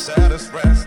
satisfied.